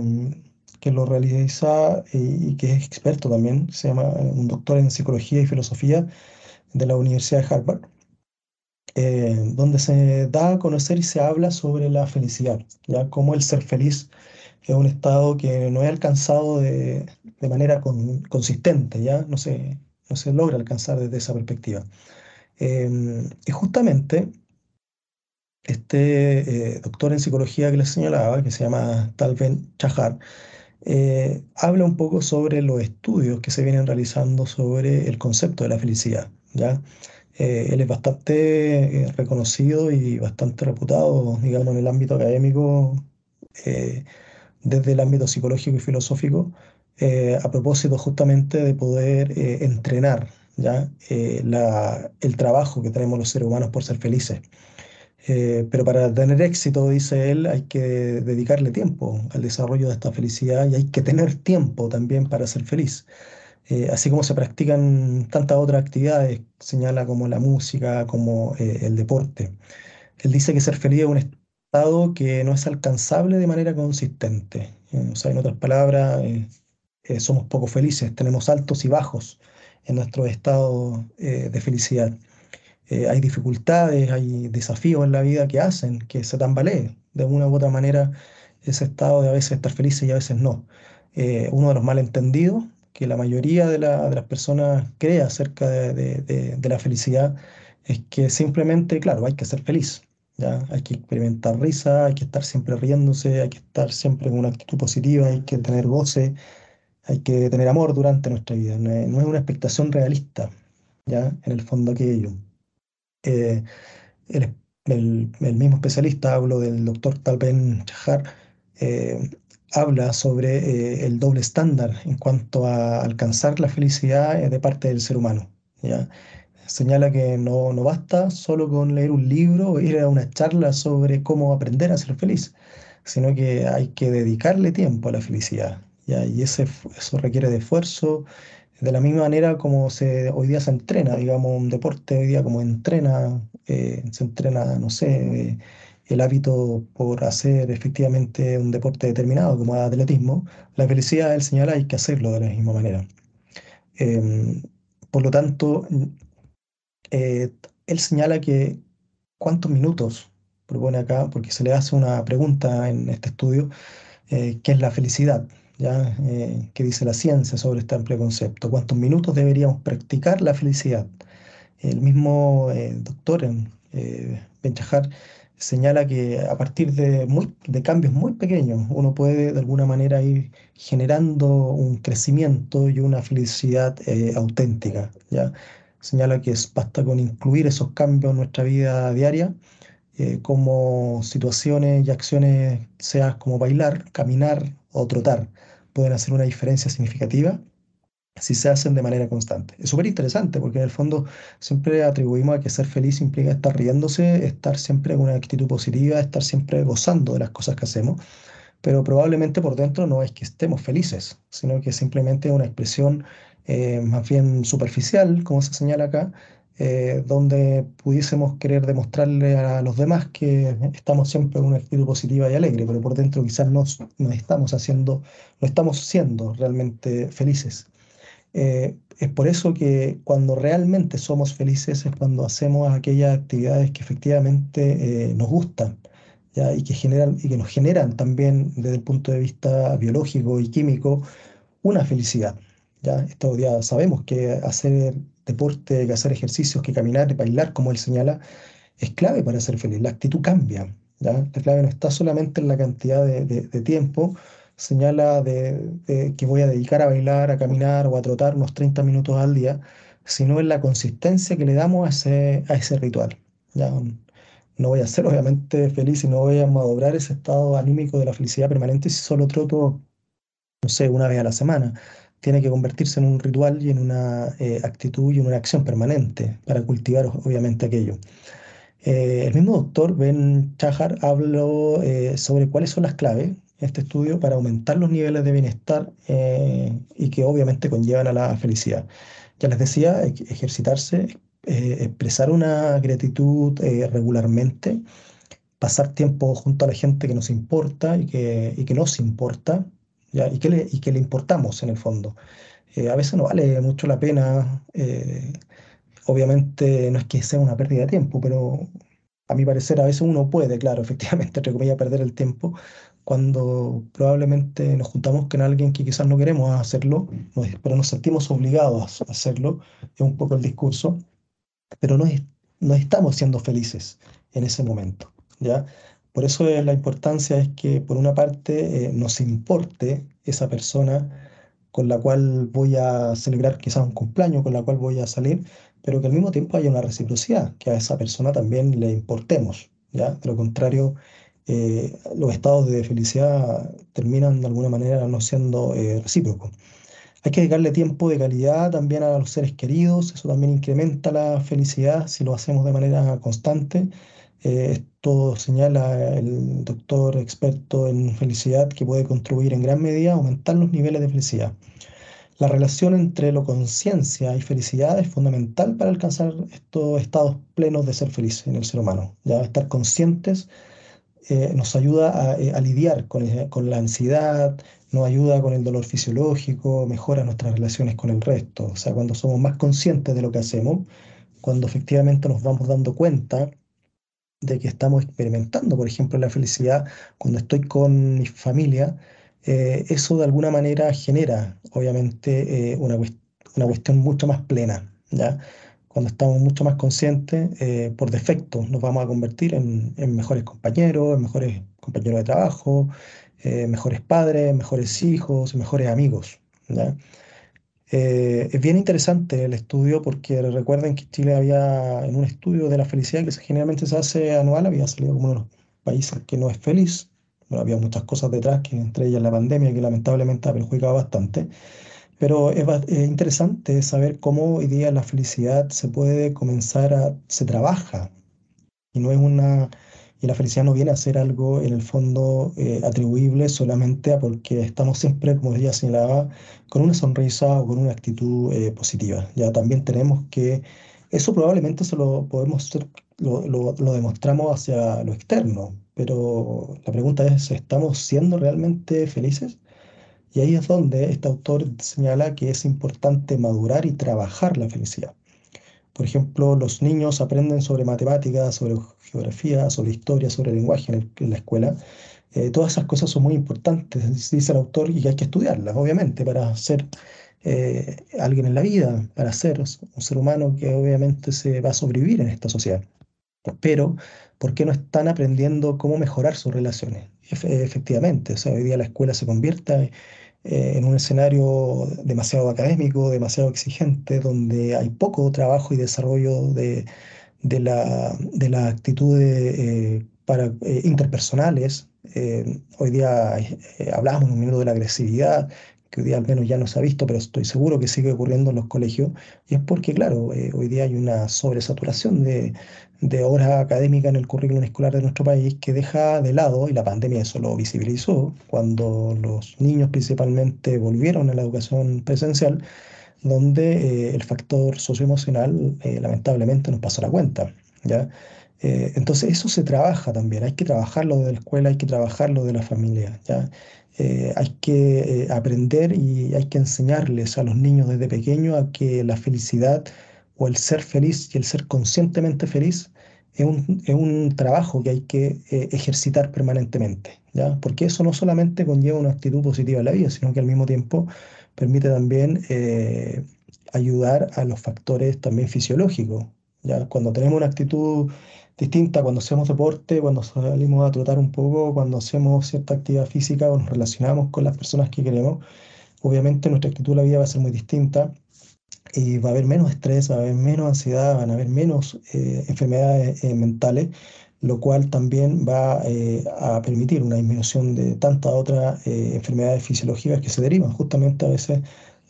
que lo realiza y, y que es experto también, se llama un doctor en psicología y filosofía de la Universidad de Harvard, eh, donde se da a conocer y se habla sobre la felicidad, ya cómo el ser feliz es un estado que no es alcanzado de, de manera con- consistente, ya no se, no se logra alcanzar desde esa perspectiva. Eh, y justamente este eh, doctor en psicología que les señalaba, que se llama Tal Ben Chahar, eh, habla un poco sobre los estudios que se vienen realizando sobre el concepto de la felicidad, ¿ya? Eh, él es bastante eh, reconocido y bastante reputado, digamos, en el ámbito académico, desde el ámbito psicológico y filosófico, eh, a propósito justamente de poder eh, entrenar, ¿ya? Eh, el trabajo que tenemos los seres humanos por ser felices. Pero para tener éxito, dice él, hay que dedicarle tiempo al desarrollo de esta felicidad y hay que tener tiempo también para ser feliz. Así como se practican tantas otras actividades, señala como la música, como el deporte. Él dice que ser feliz es un estado que no es alcanzable de manera consistente. O sea, en otras palabras, eh, somos poco felices, tenemos altos y bajos en nuestro estado eh, de felicidad eh, hay dificultades, hay desafíos en la vida que hacen que se tambalee de una u otra manera ese estado de a veces estar felices y a veces no. Uno de los malentendidos que la mayoría de, la- de las personas cree acerca de, la felicidad es que simplemente, claro, hay que ser feliz, ¿ya? Hay que experimentar risa, hay que estar siempre riéndose, hay que estar siempre con una actitud positiva, hay que tener goce, hay que tener amor durante nuestra vida. No es, una expectación realista, ¿ya? En el fondo aquello. Eh, el, mismo especialista, hablo del doctor Tal Ben Chahar, eh, habla sobre eh, el doble estándar en cuanto a alcanzar la felicidad eh, de parte del ser humano, ¿ya? Señala que no, no basta solo con leer un libro o ir a una charla sobre cómo aprender a ser feliz, sino que hay que dedicarle tiempo a la felicidad, ¿ya? Y ese, eso requiere de esfuerzo, de la misma manera como se, hoy día se entrena, digamos, un deporte hoy día como entrena, eh, se entrena, no sé, eh, el hábito por hacer efectivamente un deporte determinado como el atletismo, la felicidad, él señala, hay que hacerlo de la misma manera. Em, por lo tanto, eh, él señala que cuántos minutos propone acá, porque se le hace una pregunta en este estudio, eh, ¿qué es la felicidad? ¿Ya? Eh, ¿Qué dice la ciencia sobre este amplio concepto? ¿Cuántos minutos deberíamos practicar la felicidad? El mismo doctor eh, señala que a partir de, de cambios muy pequeños uno puede de alguna manera ir generando un crecimiento y una felicidad eh, auténtica. ¿ya? Señala que basta con incluir esos cambios en nuestra vida diaria eh, como situaciones y acciones, sea como bailar, caminar o trotar, pueden hacer una diferencia significativa si se hacen de manera constante. Es súper interesante porque en el fondo siempre atribuimos a que ser feliz implica estar riéndose, estar siempre con una actitud positiva, estar siempre gozando de las cosas que hacemos, pero probablemente por dentro no es que estemos felices, sino que simplemente es una expresión eh, más bien superficial, como se señala acá, eh, donde pudiésemos querer demostrarle a los demás que estamos siempre con una actitud positiva y alegre, pero por dentro quizás no, no estamos haciendo, no estamos siendo realmente felices. Eh, es por eso que cuando realmente somos felices es cuando hacemos aquellas actividades que efectivamente eh, nos gustan ¿ya? Y, que generan, y que nos generan también desde el punto de vista biológico y químico una felicidad. ¿ya? Esto ya sabemos que hacer deporte, que hacer ejercicios, que caminar, bailar, como él señala, es clave para ser feliz. La actitud cambia. ¿ya? La clave no está solamente en la cantidad de, de tiempo, señala de, que voy a dedicar a bailar, a caminar o a trotar unos 30 minutos al día, sino en la consistencia que le damos a ese, a ese ritual. ¿ya? No voy a ser obviamente feliz y no voy a madobrar ese estado anímico de la felicidad permanente si solo troto, no sé, una vez a la semana. Tiene que convertirse en un ritual y en una eh, actitud y en una acción permanente para cultivar obviamente aquello. Eh, el mismo doctor Ben Chahar habló eh, sobre cuáles son las claves este estudio para aumentar los niveles de bienestar y que obviamente conllevan a la felicidad. Ya les decía, ejercitarse, expresar una gratitud regularmente, pasar tiempo junto a la gente que nos importa y que, y que nos importa ¿ya? Y, que le, y que le importamos en el fondo. a veces no vale mucho la pena, obviamente no es que sea una pérdida de tiempo, pero a mi parecer a veces uno puede, claro, efectivamente, entre comillas, perder el tiempo cuando probablemente nos juntamos con alguien que quizás no queremos hacerlo, pero nos sentimos obligados a hacerlo, es un poco el discurso, pero no, no estamos siendo felices en ese momento, ¿ya? Por eso la importancia es que por una parte eh, nos importe esa persona con la cual voy a celebrar quizás un cumpleaños, con la cual voy a salir, pero que al mismo tiempo haya una reciprocidad, que a esa persona también le importemos, ¿ya? De lo contrario, eh, los estados de felicidad terminan de alguna manera no siendo eh, recíprocos. Hay que dedicarle tiempo de calidad también a los seres queridos, eso también incrementa la felicidad si lo hacemos de manera constante. Eh, esto señala el doctor experto en felicidad que puede contribuir en gran medida a aumentar los niveles de felicidad. La relación entre lo conciencia y felicidad es fundamental para alcanzar estos estados plenos de ser feliz en el ser humano. Ya estar conscientes eh, nos ayuda a, eh, lidiar con, con, la ansiedad, nos ayuda con el dolor fisiológico, mejora nuestras relaciones con el resto. O sea, cuando somos más conscientes de lo que hacemos, cuando efectivamente nos vamos dando cuenta de que estamos experimentando, por ejemplo, la felicidad cuando estoy con mi familia, eh, eso de alguna manera genera, obviamente, una, una cuestión mucho más plena, ¿ya? cuando estamos mucho más conscientes, eh, por defecto nos vamos a convertir en, mejores compañeros, en mejores compañeros de trabajo, eh, mejores padres, mejores hijos, mejores amigos. Eh, es bien interesante el estudio porque recuerden que Chile había, en un estudio de la felicidad que generalmente se hace anual, había salido como uno de los países que no es feliz. Bueno, había muchas cosas detrás, que entre ellas la pandemia, que lamentablemente ha perjudicado bastante. Pero es, interesante saber cómo hoy día la felicidad se puede comenzar a, se trabaja y no es una, y la felicidad no viene a ser algo en el fondo eh, atribuible solamente a porque estamos siempre, como ella señalaba, con una sonrisa o con una actitud eh, positiva. Ya también tenemos que, eso probablemente se podemos lo, lo, lo, demostramos hacia lo externo, pero la pregunta es, ¿estamos siendo realmente felices? Y ahí es donde este autor señala que es importante madurar y trabajar la felicidad. Por ejemplo, los niños aprenden sobre matemáticas, sobre geografía, sobre historia, sobre lenguaje en, la escuela. Eh, todas esas cosas son muy importantes, dice el autor, y hay que estudiarlas, obviamente, para ser eh, alguien en la vida, para ser un ser humano que obviamente se va a sobrevivir en esta sociedad. Pero, ¿por qué no están aprendiendo cómo mejorar sus relaciones? efectivamente, o sea, hoy día la escuela se convierte eh, en un escenario demasiado académico, demasiado exigente, donde hay poco trabajo y desarrollo de, de la, de la actitudes eh, para, eh, interpersonales. hoy día hablamos un minuto de la agresividad, que hoy día al menos ya no se ha visto, pero estoy seguro que sigue ocurriendo en los colegios, y es porque, claro, eh, hoy día hay una sobresaturación de, de horas académicas en el currículum escolar de nuestro país que deja de lado, y la pandemia eso lo visibilizó, cuando los niños principalmente volvieron a la educación presencial, donde eh, el factor socioemocional eh, lamentablemente nos pasó la cuenta, ¿ya? entonces eso se trabaja también, hay que trabajarlo de la escuela, hay que trabajarlo de la familia, ¿ya? Eh, hay que eh, aprender y hay que enseñarles a los niños desde pequeños a que la felicidad o el ser feliz y el ser conscientemente feliz es un, trabajo que hay que eh, ejercitar permanentemente, ¿ya? Porque eso no solamente conlleva una actitud positiva en la vida, sino que al mismo tiempo permite también ayudar a los factores también fisiológicos, ¿ya? Cuando tenemos una actitud distinta cuando hacemos deporte, cuando salimos a trotar un poco, cuando hacemos cierta actividad física o nos relacionamos con las personas que queremos. Obviamente nuestra actitud de la vida va a ser muy distinta y va a haber menos estrés, va a haber menos ansiedad, van a haber menos eh, enfermedades eh, mentales, lo cual también va eh, a permitir una disminución de tantas otras enfermedades fisiológicas que se derivan justamente a veces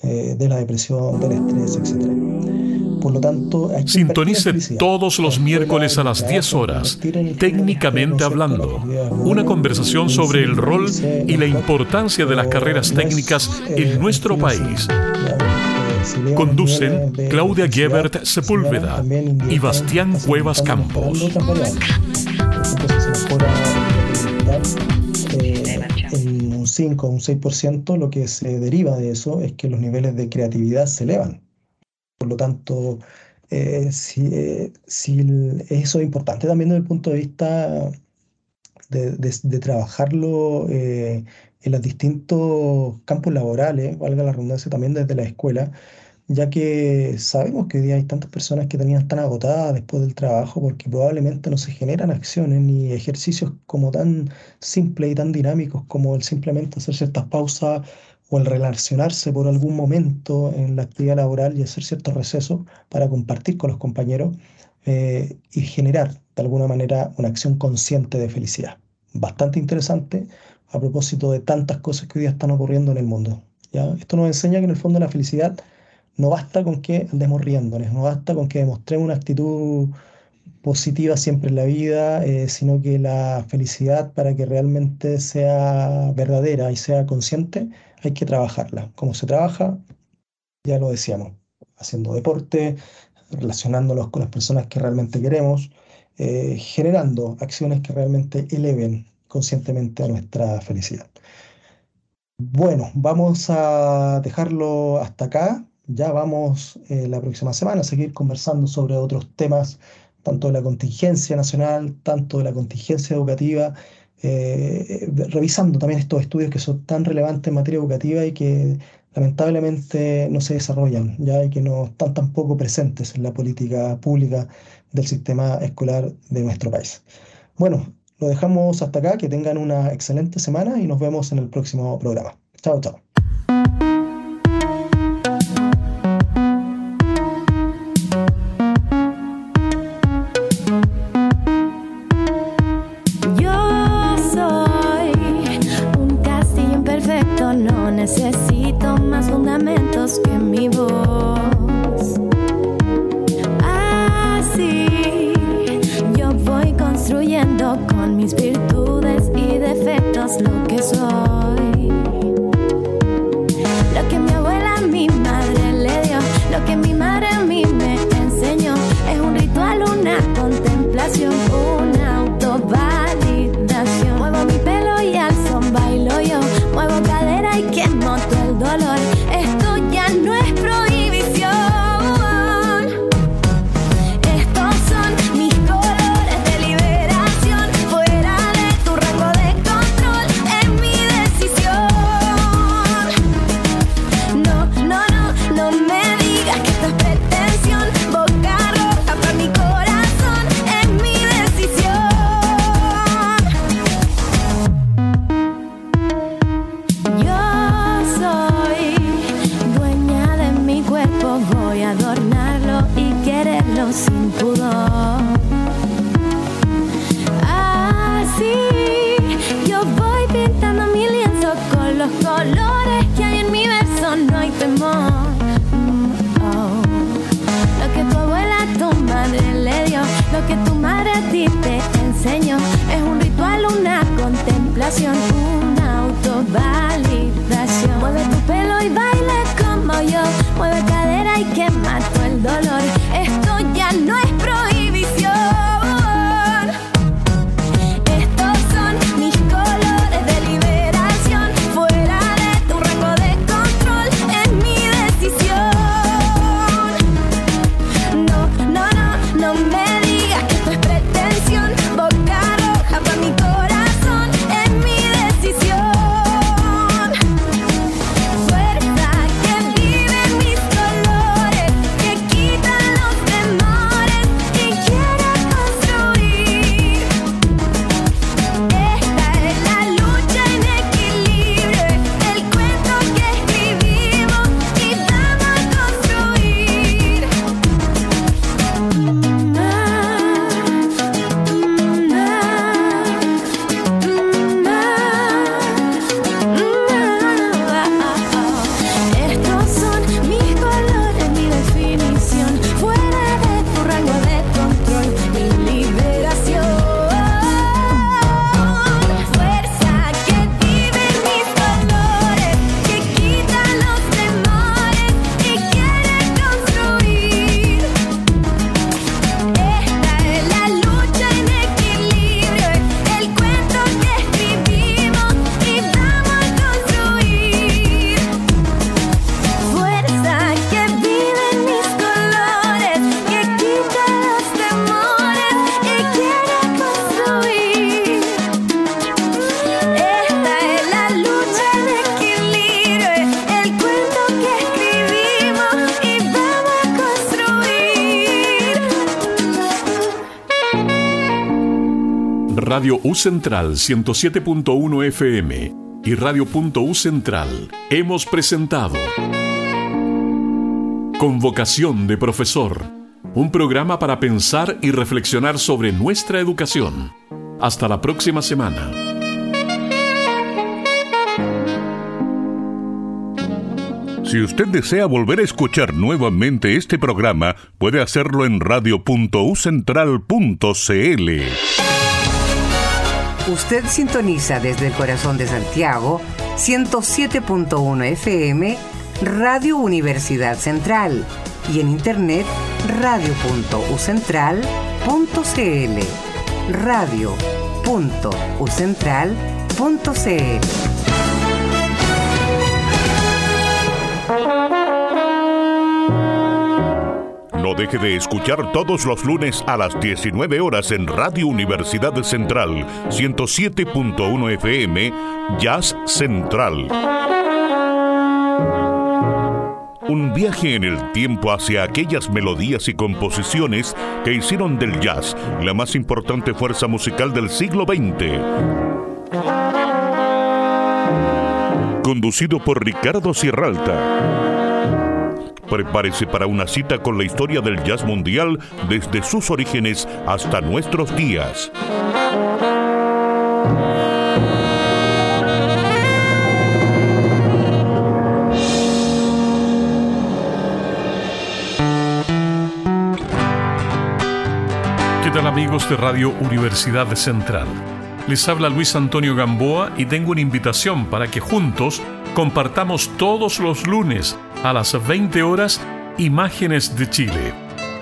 de la depresión, del estrés, etc. Por lo tanto, Sintonice todos los miércoles a las 10 horas, técnicamente hablando, una conversación sobre el rol y la importancia de las carreras técnicas en nuestro país. Conducen Claudia Gebert Sepúlveda y Bastián Cuevas Campos. En un 5 o un 6%, lo que se deriva de eso es que los niveles de creatividad se elevan. Por lo tanto, eh, si, eh, eso es importante también desde el punto de vista de, trabajarlo eh, en los distintos campos laborales, valga la redundancia también desde la escuela, ya que sabemos que hoy día hay tantas personas que tenían tan agotadas después del trabajo porque probablemente no se generan acciones ni ejercicios como tan simples y tan dinámicos como el simplemente hacer ciertas pausas o el relacionarse por algún momento en la actividad laboral y hacer ciertos recesos para compartir con los compañeros eh, y generar de alguna manera una acción consciente de felicidad. Bastante interesante a propósito de tantas cosas que hoy día están ocurriendo en el mundo. ¿ya? Esto nos enseña que en el fondo la felicidad no basta con que andemos riéndonos, no basta con que demostremos una actitud positiva siempre en la vida, eh, sino que la felicidad para que realmente sea verdadera y sea consciente, hay que trabajarla. ¿Cómo se trabaja? Ya lo decíamos, haciendo deporte, relacionándonos con las personas que realmente queremos, eh, generando acciones que realmente eleven conscientemente a nuestra felicidad. Bueno, vamos a dejarlo hasta acá. Ya vamos eh, la próxima semana a seguir conversando sobre otros temas, tanto de la contingencia nacional, tanto de la contingencia educativa eh, revisando también estos estudios que son tan relevantes en materia educativa y que lamentablemente no se desarrollan, ya y que no están tampoco presentes en la política pública del sistema escolar de nuestro país. Bueno, lo dejamos hasta acá, que tengan una excelente semana y nos vemos en el próximo programa. Chao, chao. Radio U Central 107.1 FM y Radio.U Central hemos presentado Convocación de Profesor, un programa para pensar y reflexionar sobre nuestra educación. Hasta la próxima semana. Si usted desea volver a escuchar nuevamente este programa, puede hacerlo en radio.ucentral.cl. Usted sintoniza desde el corazón de Santiago 107.1 FM Radio Universidad Central y en internet radio.ucentral.cl radio.ucentral.cl Deje de escuchar todos los lunes a las 19 horas en Radio Universidad Central 107.1 FM Jazz Central. Un viaje en el tiempo hacia aquellas melodías y composiciones que hicieron del jazz la más importante fuerza musical del siglo XX. Conducido por Ricardo Sierralta. Prepárese para una cita con la historia del jazz mundial desde sus orígenes hasta nuestros días. ¿Qué tal amigos de Radio Universidad Central? Les habla Luis Antonio Gamboa y tengo una invitación para que juntos compartamos todos los lunes a las 20 horas Imágenes de Chile,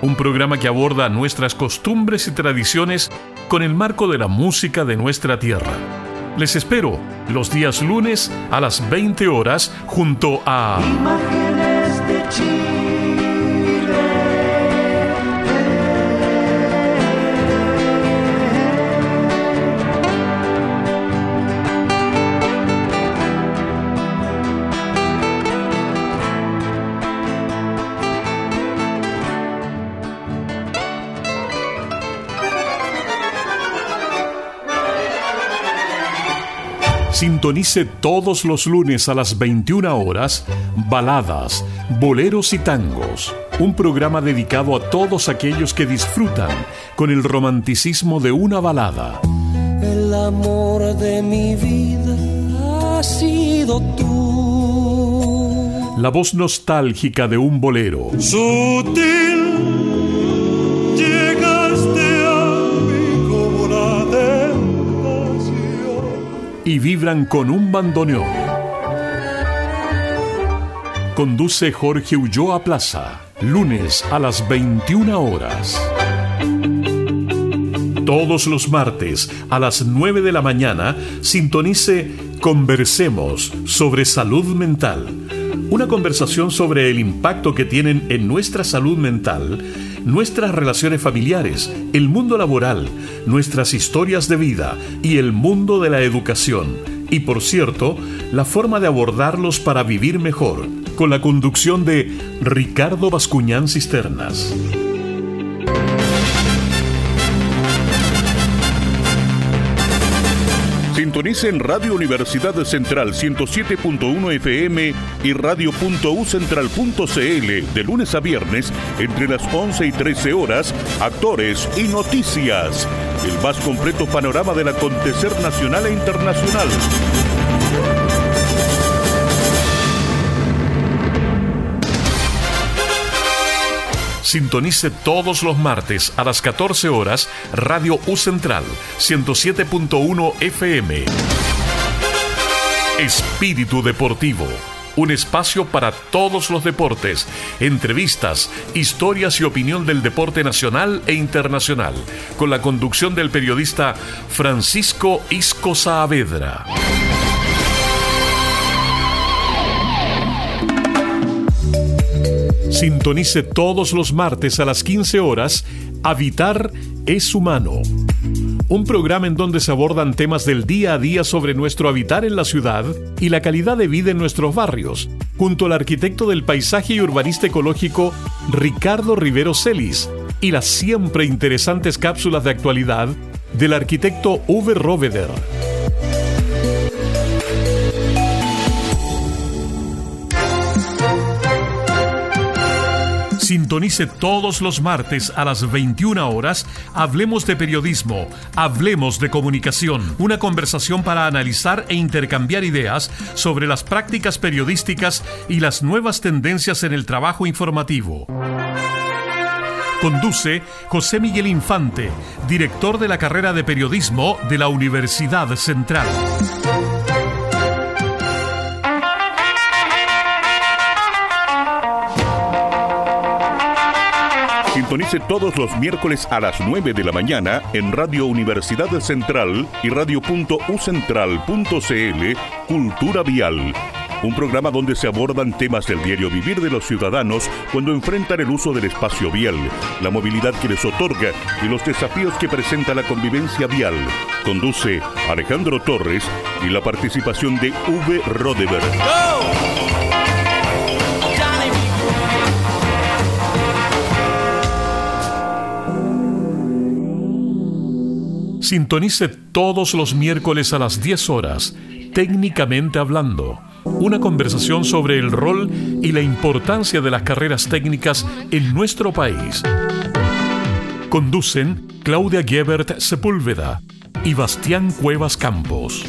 un programa que aborda nuestras costumbres y tradiciones con el marco de la música de nuestra tierra. Les espero los días lunes a las 20 horas junto a Imágenes de Chile. Sintonice todos los lunes a las 21 horas Baladas, Boleros y Tangos, un programa dedicado a todos aquellos que disfrutan con el romanticismo de una balada. El amor de mi vida ha sido tú. La voz nostálgica de un bolero. Sutil y vibran con un bandoneón. Conduce Jorge Ulloa Plaza, lunes a las 21 horas. Todos los martes a las 9 de la mañana sintonice Conversemos sobre salud mental. Una conversación sobre el impacto que tienen en nuestra salud mental nuestras relaciones familiares, el mundo laboral, nuestras historias de vida y el mundo de la educación. Y por cierto, la forma de abordarlos para vivir mejor, con la conducción de Ricardo Bascuñán Cisternas. Sintonice en Radio Universidad Central 107.1 FM y radio.ucentral.cl de lunes a viernes entre las 11 y 13 horas, actores y noticias. El más completo panorama del acontecer nacional e internacional. Sintonice todos los martes a las 14 horas Radio U Central 107.1 FM. Espíritu Deportivo. Un espacio para todos los deportes, entrevistas, historias y opinión del deporte nacional e internacional, con la conducción del periodista Francisco Isco Saavedra. Sintonice todos los martes a las 15 horas Habitar es humano. Un programa en donde se abordan temas del día a día sobre nuestro habitar en la ciudad y la calidad de vida en nuestros barrios, junto al arquitecto del paisaje y urbanista ecológico Ricardo Rivero Celis y las siempre interesantes cápsulas de actualidad del arquitecto Uwe Roveder. Sintonice todos los martes a las 21 horas. Hablemos de periodismo, hablemos de comunicación. Una conversación para analizar e intercambiar ideas sobre las prácticas periodísticas y las nuevas tendencias en el trabajo informativo. Conduce José Miguel Infante, director de la carrera de periodismo de la Universidad Central. Sintonice todos los miércoles a las 9 de la mañana en Radio Universidad Central y radio.ucentral.cl Cultura Vial. Un programa donde se abordan temas del diario vivir de los ciudadanos cuando enfrentan el uso del espacio vial, la movilidad que les otorga y los desafíos que presenta la convivencia vial. Conduce Alejandro Torres y la participación de V. Rodeberg. Sintonice todos los miércoles a las 10 horas, técnicamente hablando, una conversación sobre el rol y la importancia de las carreras técnicas en nuestro país. Conducen Claudia Gebert Sepúlveda y Bastián Cuevas Campos.